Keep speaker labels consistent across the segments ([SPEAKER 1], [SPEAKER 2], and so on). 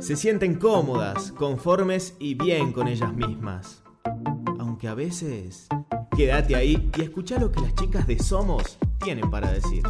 [SPEAKER 1] se sienten cómodas, conformes y bien con ellas mismas. Aunque a veces, quédate ahí y escucha lo que las chicas de Somos tienen para decir.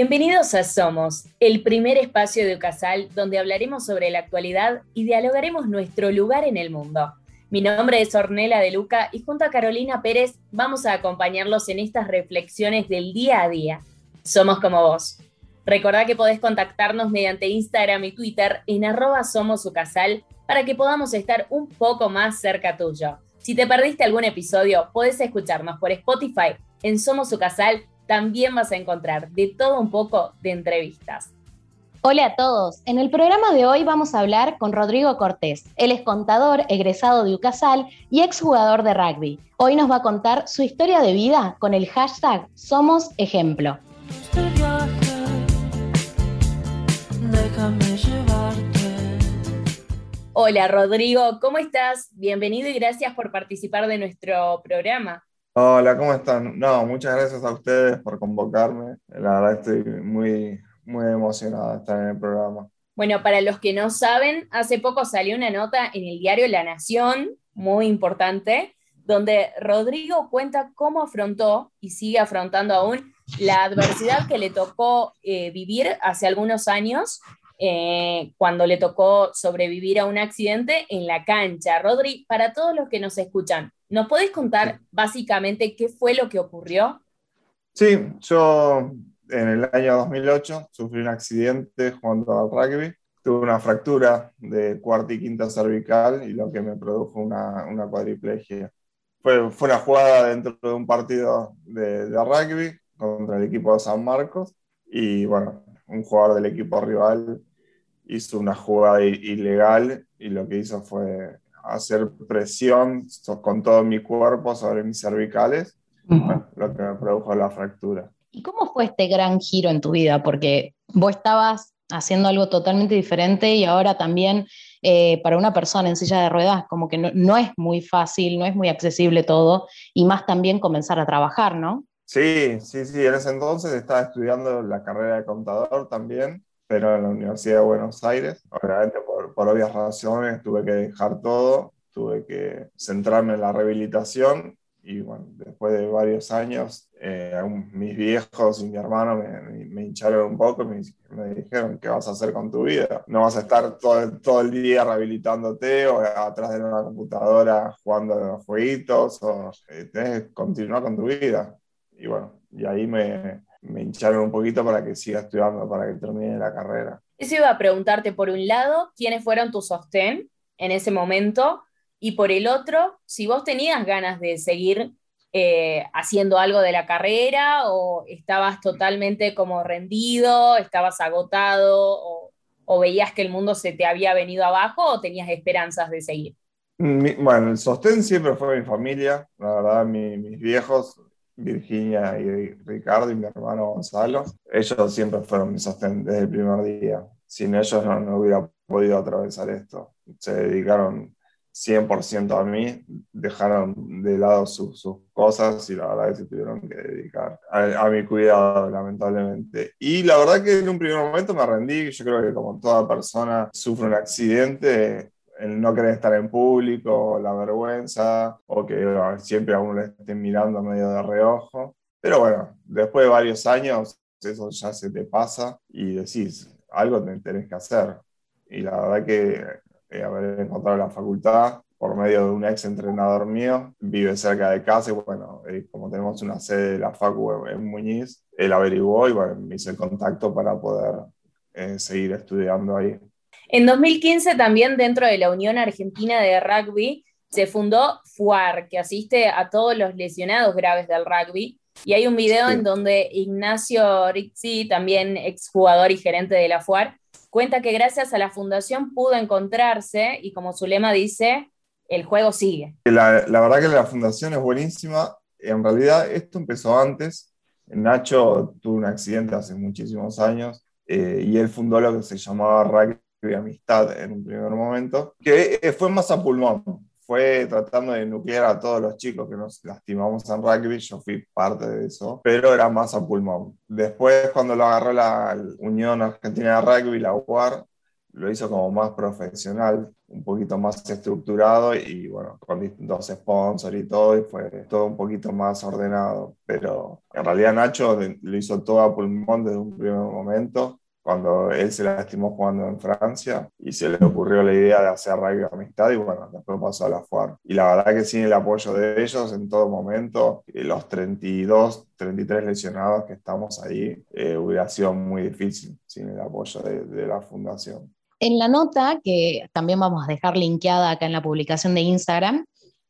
[SPEAKER 2] Bienvenidos a Somos, el primer espacio de Ucasal donde hablaremos sobre la actualidad y dialogaremos nuestro lugar en el mundo. Mi nombre es Ornela de Luca y junto a Carolina Pérez vamos a acompañarlos en estas reflexiones del día a día. Somos como vos. Recordá que podés contactarnos mediante Instagram y Twitter en arroba somosucasal para que podamos estar un poco más cerca tuyo. Si te perdiste algún episodio, podés escucharnos por Spotify en Somos Ucasal también vas a encontrar de todo un poco de entrevistas.
[SPEAKER 3] Hola a todos. En el programa de hoy vamos a hablar con Rodrigo Cortés. Él es contador, egresado de UCASAL y exjugador de rugby. Hoy nos va a contar su historia de vida con el hashtag Somos Ejemplo.
[SPEAKER 2] Hola Rodrigo, ¿cómo estás? Bienvenido y gracias por participar de nuestro programa.
[SPEAKER 4] Hola, ¿cómo están? No, muchas gracias a ustedes por convocarme. La verdad estoy muy, muy emocionada de estar en el programa.
[SPEAKER 2] Bueno, para los que no saben, hace poco salió una nota en el diario La Nación, muy importante, donde Rodrigo cuenta cómo afrontó y sigue afrontando aún la adversidad que le tocó eh, vivir hace algunos años eh, cuando le tocó sobrevivir a un accidente en la cancha. Rodri, para todos los que nos escuchan, ¿nos podés contar básicamente qué fue lo que ocurrió?
[SPEAKER 4] Sí, yo en el año 2008 sufrí un accidente jugando al rugby. Tuve una fractura de cuarta y quinta cervical y lo que me produjo una, una cuadriplegia. Fue, fue una jugada dentro de un partido de, de rugby contra el equipo de San Marcos y bueno, un jugador del equipo rival hizo una jugada ilegal y lo que hizo fue hacer presión con todo mi cuerpo sobre mis cervicales, lo que me produjo la fractura.
[SPEAKER 3] ¿Y cómo fue este gran giro en tu vida? Porque vos estabas haciendo algo totalmente diferente y ahora también eh, para una persona en silla de ruedas como que no, no, es muy fácil, no es muy accesible todo y más también comenzar a trabajar, ¿no?
[SPEAKER 4] Sí, sí, sí, en ese entonces estaba estudiando la carrera de contador también pero en la Universidad de Buenos Aires. Obviamente, por, por obvias razones, tuve que dejar todo, tuve que centrarme en la rehabilitación y bueno, después de varios años, eh, mis viejos y mi hermano me, me, hincharon un poco y me, me, dijeron, ¿qué vas a hacer con tu vida? No vas a estar todo, todo el día rehabilitándote o atrás de una computadora jugando a los jueguitos, o eh, tenés que continuar con tu vida. Y bueno, y ahí me, me hincharon un poquito para que siga estudiando, para que termine la carrera.
[SPEAKER 2] Eso iba a preguntarte, por un lado, quiénes fueron tus sostén en ese momento, y por el otro, si vos tenías ganas de seguir eh, haciendo algo de la carrera o estabas totalmente como rendido, estabas agotado o, o, veías que el mundo se te había venido abajo o tenías esperanzas de seguir.
[SPEAKER 4] Mi, bueno, el sostén siempre fue mi familia, la verdad, mi, mis viejos Virginia y Ricardo y mi hermano Gonzalo, ellos siempre fueron mi sostén desde el primer día. Sin ellos no, hubiera podido atravesar esto. Se dedicaron 100% a mí, dejaron de lado sus cosas y la verdad que se tuvieron que dedicar a, a, mi cuidado, lamentablemente. Y la verdad que en un primer momento me rendí, yo creo que como toda persona sufre un accidente, el no querer estar en público, la vergüenza, o que siempre a uno le estén mirando medio de reojo. Pero bueno, después de varios años, eso ya se te pasa y decís, algo tenés que hacer. Y la verdad que eh, haber encontrado la facultad por medio de un ex entrenador mío, vive cerca de casa y bueno, eh, como tenemos una sede de la Facu en Muñiz, él averiguó y bueno, me hice el contacto para poder eh, seguir estudiando ahí.
[SPEAKER 2] En 2015 también dentro de la Unión Argentina de Rugby se fundó FUAR, que asiste a todos los lesionados graves del rugby. Y hay un video sí. en donde Ignacio Rizzi, también exjugador y gerente de la FUAR, cuenta que gracias a la fundación pudo encontrarse y como su lema dice, el juego sigue.
[SPEAKER 4] La, la verdad que la fundación es buenísima. En realidad esto empezó antes. Nacho tuvo un accidente hace muchísimos años eh, y él fundó lo que se llamaba Rugby Amistad en un primer momento, que eh, fue más a pulmón, fue tratando de nuclear a todos los chicos que nos lastimamos en rugby, yo fui parte de eso, pero era más a pulmón. Después, cuando lo agarró la Unión Argentina de Rugby, la UAR, lo hizo como más profesional, un poquito más estructurado y bueno, con distintos sponsors y todo, y fue todo un poquito más ordenado. Pero en realidad Nacho lo hizo todo a pulmón desde un primer momento cuando él se lastimó jugando en Francia y se le ocurrió la idea de hacer rugby amistad y bueno, después pasó a la FUAR. Y la verdad que sin el apoyo de ellos en todo momento, eh, los 32, 33 lesionados que estamos ahí, eh, hubiera sido muy difícil sin el apoyo de, la fundación.
[SPEAKER 3] En la nota, que también vamos a dejar linkeada acá en la publicación de Instagram,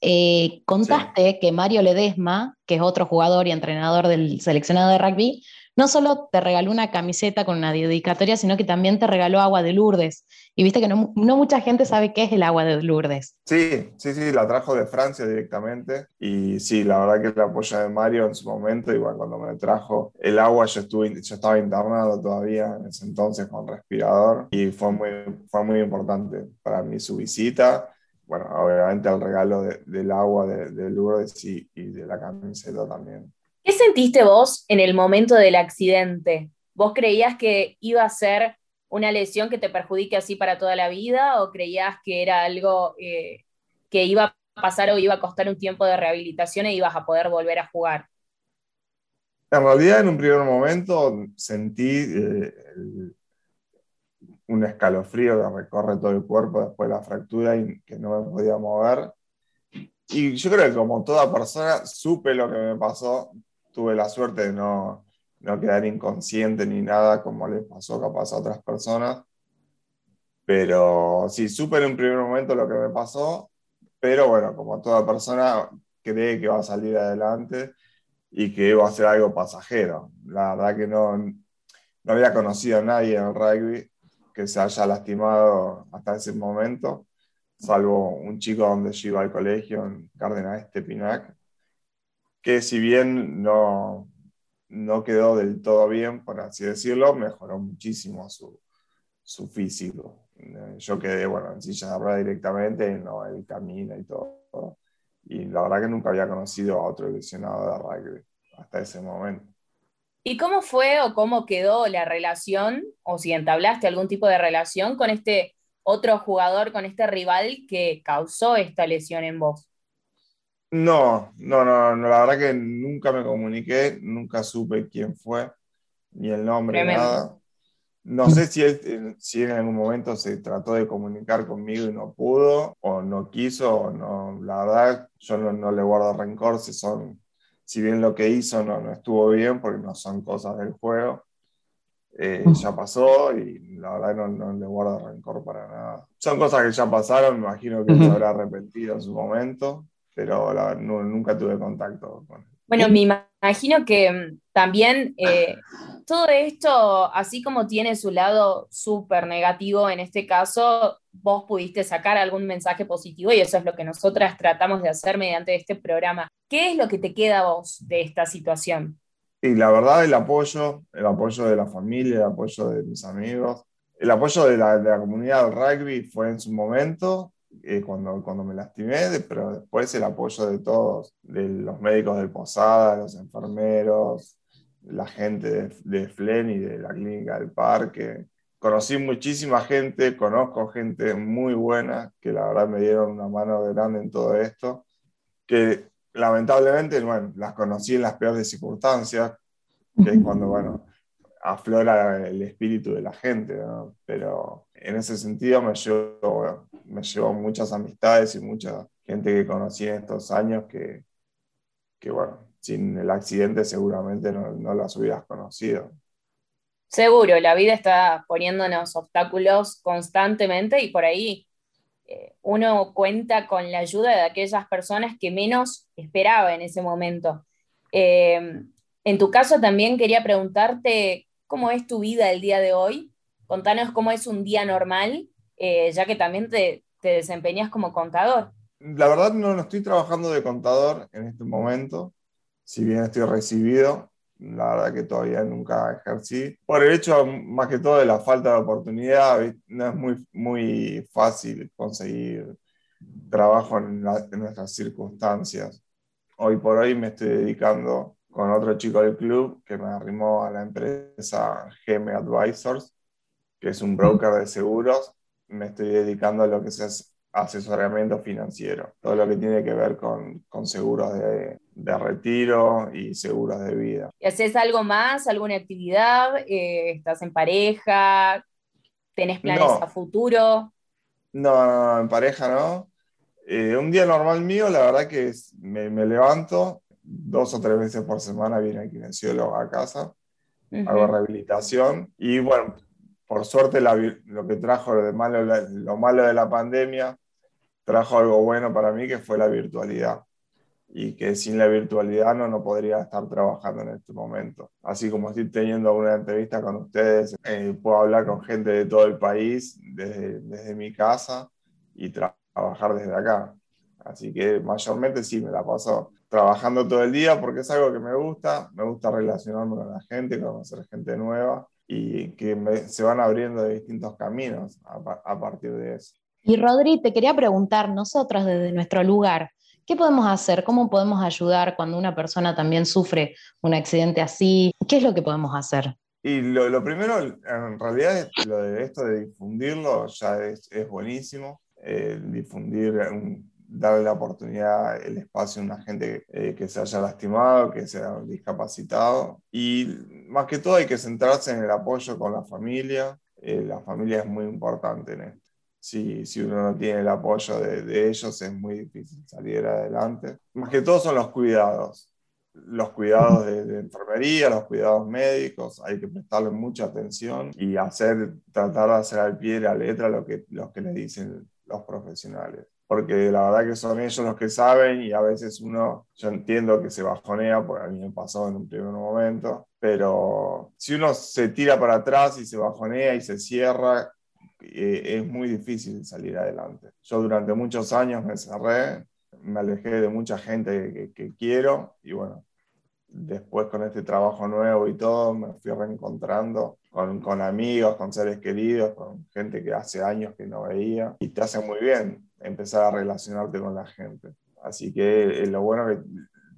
[SPEAKER 3] eh, contaste que Mario Ledesma, que es otro jugador y entrenador del seleccionado de rugby, no solo te regaló una camiseta con una dedicatoria, sino que también te regaló agua de Lourdes. Y viste que no, mucha gente sabe qué es el agua de Lourdes.
[SPEAKER 4] Sí, sí, sí, la trajo de Francia directamente. Y sí, la verdad que el apoyo de Mario en su momento, igual cuando me trajo el agua, yo, estuve, estaba internado todavía en ese entonces con respirador. Y fue muy, fue muy importante para mí su visita bueno, obviamente el regalo del agua de, Lourdes y, de la camiseta también.
[SPEAKER 2] ¿Qué sentiste vos en el momento del accidente? ¿Vos creías que iba a ser una lesión que te perjudique así para toda la vida o creías que era algo eh, que iba a pasar o iba a costar un tiempo de rehabilitación e ibas a poder volver a jugar?
[SPEAKER 4] En realidad, en un primer momento sentí eh, un escalofrío que recorre todo el cuerpo después de la fractura y que no me podía mover. Y yo creo que como toda persona supe lo que me pasó, tuve la suerte de no, no quedar inconsciente ni nada como les pasó capaz a otras personas. Pero sí, supe en un primer momento lo que me pasó, pero bueno, como toda persona cree que va a salir adelante y que iba a ser algo pasajero. La verdad que no, no había conocido a nadie en el rugby que se haya lastimado hasta ese momento, salvo un chico donde yo iba al colegio, en Cárdenas Estepinac, que si bien no, no quedó del todo bien, por así decirlo, mejoró muchísimo su, su físico. Eh, yo quedé, bueno, en silla de ruedas directamente, no, él camina y todo. Y la verdad que nunca había conocido a otro lesionado de rugby hasta ese momento.
[SPEAKER 2] ¿Y cómo fue o cómo quedó la relación, o si entablaste algún tipo de relación con este otro jugador, con este rival que causó esta lesión en vos?
[SPEAKER 4] No, no, no, no, la verdad que nunca me comuniqué, nunca supe quién fue, ni el nombre, ni nada. No sé si él, si en algún momento se trató de comunicar conmigo y no pudo, o no quiso, o no. La verdad, yo no, le guardo rencor si son, si bien lo que hizo no, no estuvo bien, porque no son cosas del juego. Eh, ya pasó y la verdad no, no, le guardo rencor para nada. Son cosas que ya pasaron, me imagino que se habrá arrepentido en su momento pero nunca tuve contacto con él.
[SPEAKER 2] Bueno, me imagino que mm, también eh, todo esto, así como tiene su lado súper negativo en este caso, vos pudiste sacar algún mensaje positivo y eso es lo que nosotras tratamos de hacer mediante este programa. ¿Qué es lo que te queda a vos de esta situación?
[SPEAKER 4] Y la verdad, el apoyo, el apoyo de la familia, el apoyo de mis amigos, el apoyo de la, de la comunidad del rugby fue en su momento eh, cuando, cuando me lastimé, pero después el apoyo de todos, de los médicos del Posada, los enfermeros, la gente de, de FLEN y de la clínica del parque. Conocí muchísima gente, conozco gente muy buena que la verdad me dieron una mano grande en todo esto, que lamentablemente, bueno, las conocí en las peores circunstancias, que es cuando, bueno, aflora el espíritu de la gente, pero en ese sentido me llevo, me muchas amistades y mucha gente que conocí en estos años que, que bueno, sin el accidente seguramente no, no las hubieras conocido.
[SPEAKER 2] Seguro, la vida está poniéndonos obstáculos constantemente y por ahí eh, uno cuenta con la ayuda de aquellas personas que menos esperaba en ese momento. Eh, en tu caso también quería preguntarte cómo es tu vida el día de hoy. Contanos cómo es un día normal, eh, ya que también te, desempeñas como contador.
[SPEAKER 4] La verdad no, estoy trabajando de contador en este momento, si bien estoy recibido. la verdad que todavía nunca ejercí. Por el hecho, más que todo, de la falta de oportunidad, no es muy, muy fácil conseguir trabajo en, nuestras circunstancias. Hoy por hoy me estoy dedicando con otro chico del club que me arrimó a la empresa GM Advisors, que es un broker de seguros. Me estoy dedicando a lo que es asesoramiento financiero, todo lo que tiene que ver con, con seguros de, de, retiro y seguros de vida.
[SPEAKER 2] ¿Y haces algo más, alguna actividad? Eh, ¿Estás en pareja? ¿Tenés planes a futuro?
[SPEAKER 4] No, no, en pareja no. Eh, un día normal mío, la verdad que me, me, levanto dos o tres veces por semana, viene el kinesiólogo a casa, hago rehabilitación y bueno, por suerte lo que trajo de malo, lo malo de la pandemia trajo algo bueno para mí que fue la virtualidad y que sin la virtualidad no, no podría estar trabajando en este momento. Así como estoy teniendo una entrevista con ustedes, eh, puedo hablar con gente de todo el país desde, desde mi casa y trabajar desde acá. Así que mayormente sí, me la paso trabajando todo el día porque es algo que me gusta, me gusta relacionarme con la gente, conocer gente nueva y que se van abriendo distintos caminos a, a partir de eso.
[SPEAKER 3] Y Rodri, te quería preguntar, nosotros desde nuestro lugar, ¿qué podemos hacer? ¿Cómo podemos ayudar cuando una persona también sufre un accidente así? ¿Qué es lo que podemos hacer?
[SPEAKER 4] Y lo, primero, en realidad, lo de esto de difundirlo ya es, buenísimo. Eh, difundir, darle la oportunidad, el espacio a una gente eh, que se haya lastimado, que sea discapacitado. Y más que todo hay que centrarse en el apoyo con la familia. Eh, la familia es muy importante en esto si, si uno no tiene el apoyo de, de, ellos es muy difícil salir adelante. Más que todo son los cuidados, los cuidados de, enfermería, los cuidados médicos, hay que prestarle mucha atención y hacer, tratar de hacer al pie de la letra lo que, lo que le dicen los profesionales. Porque la verdad que son ellos los que saben y a veces uno, yo entiendo que se bajonea, porque a mí me pasó en un primer momento, pero si uno se tira para atrás y se bajonea y se cierra, eh, es muy difícil salir adelante. Yo durante muchos años me cerré, me alejé de mucha gente que, quiero y bueno, después con este trabajo nuevo y todo, me fui reencontrando con, con, amigos, con seres queridos, con gente que hace años que no veía y te hace muy bien empezar a relacionarte con la gente. Así que eh, lo bueno que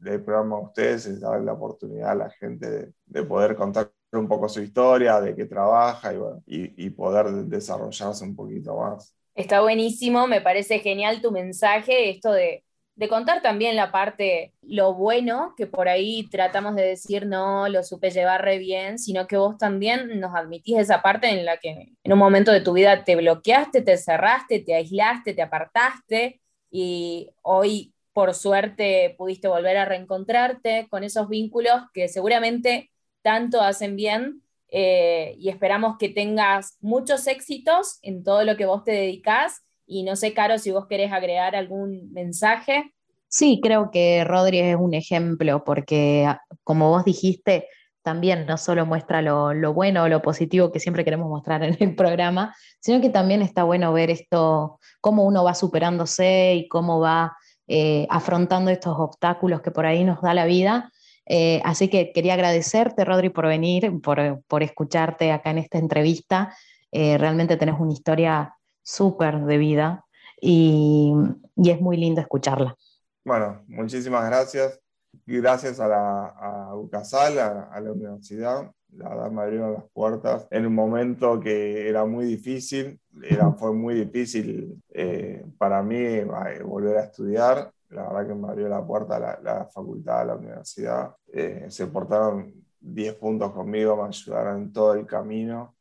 [SPEAKER 4] le programa a ustedes es darle la oportunidad a la gente de, de poder contar un poco su historia, de qué trabaja y, y, poder desarrollarse un poquito más.
[SPEAKER 2] Está buenísimo, me parece genial tu mensaje, esto de, de, contar también la parte, lo bueno, que por ahí tratamos de decir, no, lo supe llevar re bien, sino que vos también nos admitís esa parte en la que en un momento de tu vida te bloqueaste, te cerraste, te aislaste, te apartaste y hoy por suerte pudiste volver a reencontrarte con esos vínculos que seguramente tanto hacen bien eh, y esperamos que tengas muchos éxitos en todo lo que vos te dedicas. Y no sé, Caro, si vos querés agregar algún mensaje.
[SPEAKER 3] Sí, creo que Rodri es un ejemplo porque, ah, como vos dijiste, también no solo muestra lo, bueno o lo positivo que siempre queremos mostrar en el programa, sino que también está bueno ver esto, cómo uno va superándose y cómo va eh, afrontando estos obstáculos que por ahí nos da la vida eh, así que quería agradecerte, Rodri, por venir, por, escucharte acá en esta entrevista. Eh, realmente tenés una historia súper de vida y, es muy lindo escucharla.
[SPEAKER 4] Bueno, muchísimas gracias. Gracias a la a UCASAL, a, la universidad. La verdad me abrieron las puertas en un momento que era muy difícil, era, fue muy difícil eh, para mí volver a estudiar la verdad que me abrió la puerta la, la facultad, la universidad. Eh, se portaron 10 puntos conmigo, me ayudaron en todo el camino.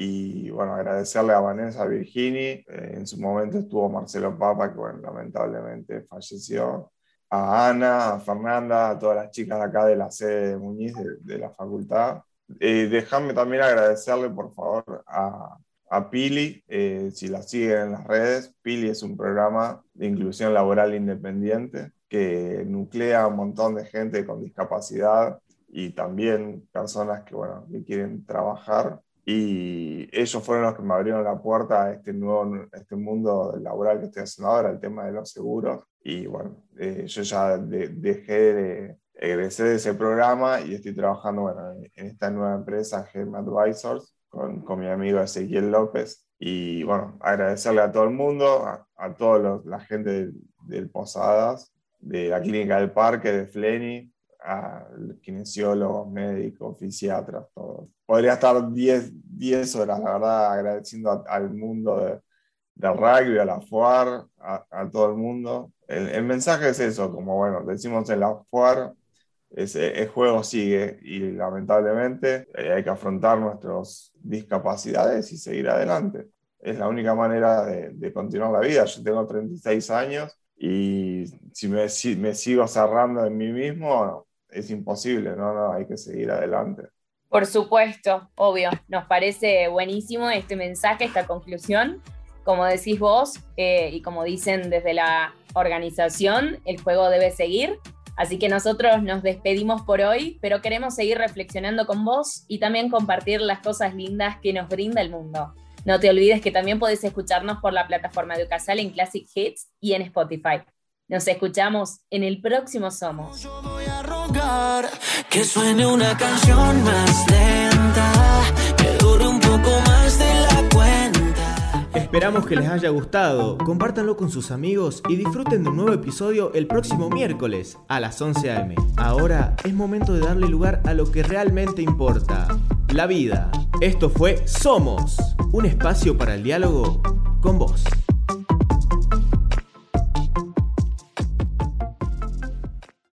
[SPEAKER 4] Y bueno, agradecerle a Vanessa Virgini, eh, en su momento estuvo Marcelo Papa, que bueno, lamentablemente falleció, a Ana, a Fernanda, a todas las chicas de acá de la sede de Muñiz, de, la facultad. Eh, déjame también agradecerle, por favor, a, a Pili, eh, si la siguen en las redes. Pili es un programa de inclusión laboral independiente que nuclea a un montón de gente con discapacidad y también personas que, bueno, que quieren trabajar. Y ellos fueron los que me abrieron la puerta a este nuevo este mundo laboral que estoy haciendo ahora, el tema de los seguros. Y bueno, eh, yo ya dejé de, egresé de ese programa y estoy trabajando bueno, en esta nueva empresa, Gem Advisors, con, con, mi amigo Ezequiel López. Y bueno, agradecerle a todo el mundo, a, toda la gente del, del, Posadas, de la Clínica del Parque, de Fleni, a kinesiólogos, médicos, fisiatras, todos. Podría estar 10 horas, la verdad, agradeciendo al mundo de, del rugby, a la FUAR, a, a todo el mundo. El, el, mensaje es eso, como bueno, decimos en la FUAR, el juego sigue y lamentablemente eh, hay que afrontar nuestras discapacidades y seguir adelante. Es la única manera de, continuar la vida. Yo tengo 36 años y si me, me sigo cerrando en mí mismo, es imposible, no, no, hay que seguir adelante.
[SPEAKER 2] Por supuesto, obvio. Nos parece buenísimo este mensaje, esta conclusión. Como decís vos eh, y como dicen desde la organización, el juego debe seguir Así que nosotros nos despedimos por hoy, pero queremos seguir reflexionando con vos y también compartir las cosas lindas que nos brinda el mundo. No te olvides que también podés escucharnos por la plataforma de Ucasal en Classic Hits y en Spotify. Nos escuchamos en el próximo Somos. Que suene una canción más lenta, que dure un poco más de la cuenta. Esperamos que les haya gustado, compártanlo con sus amigos y disfruten de un nuevo episodio el próximo miércoles a las 11 am. Ahora es momento de darle lugar a lo que realmente importa, la vida. Esto fue Somos, un espacio para el diálogo con vos.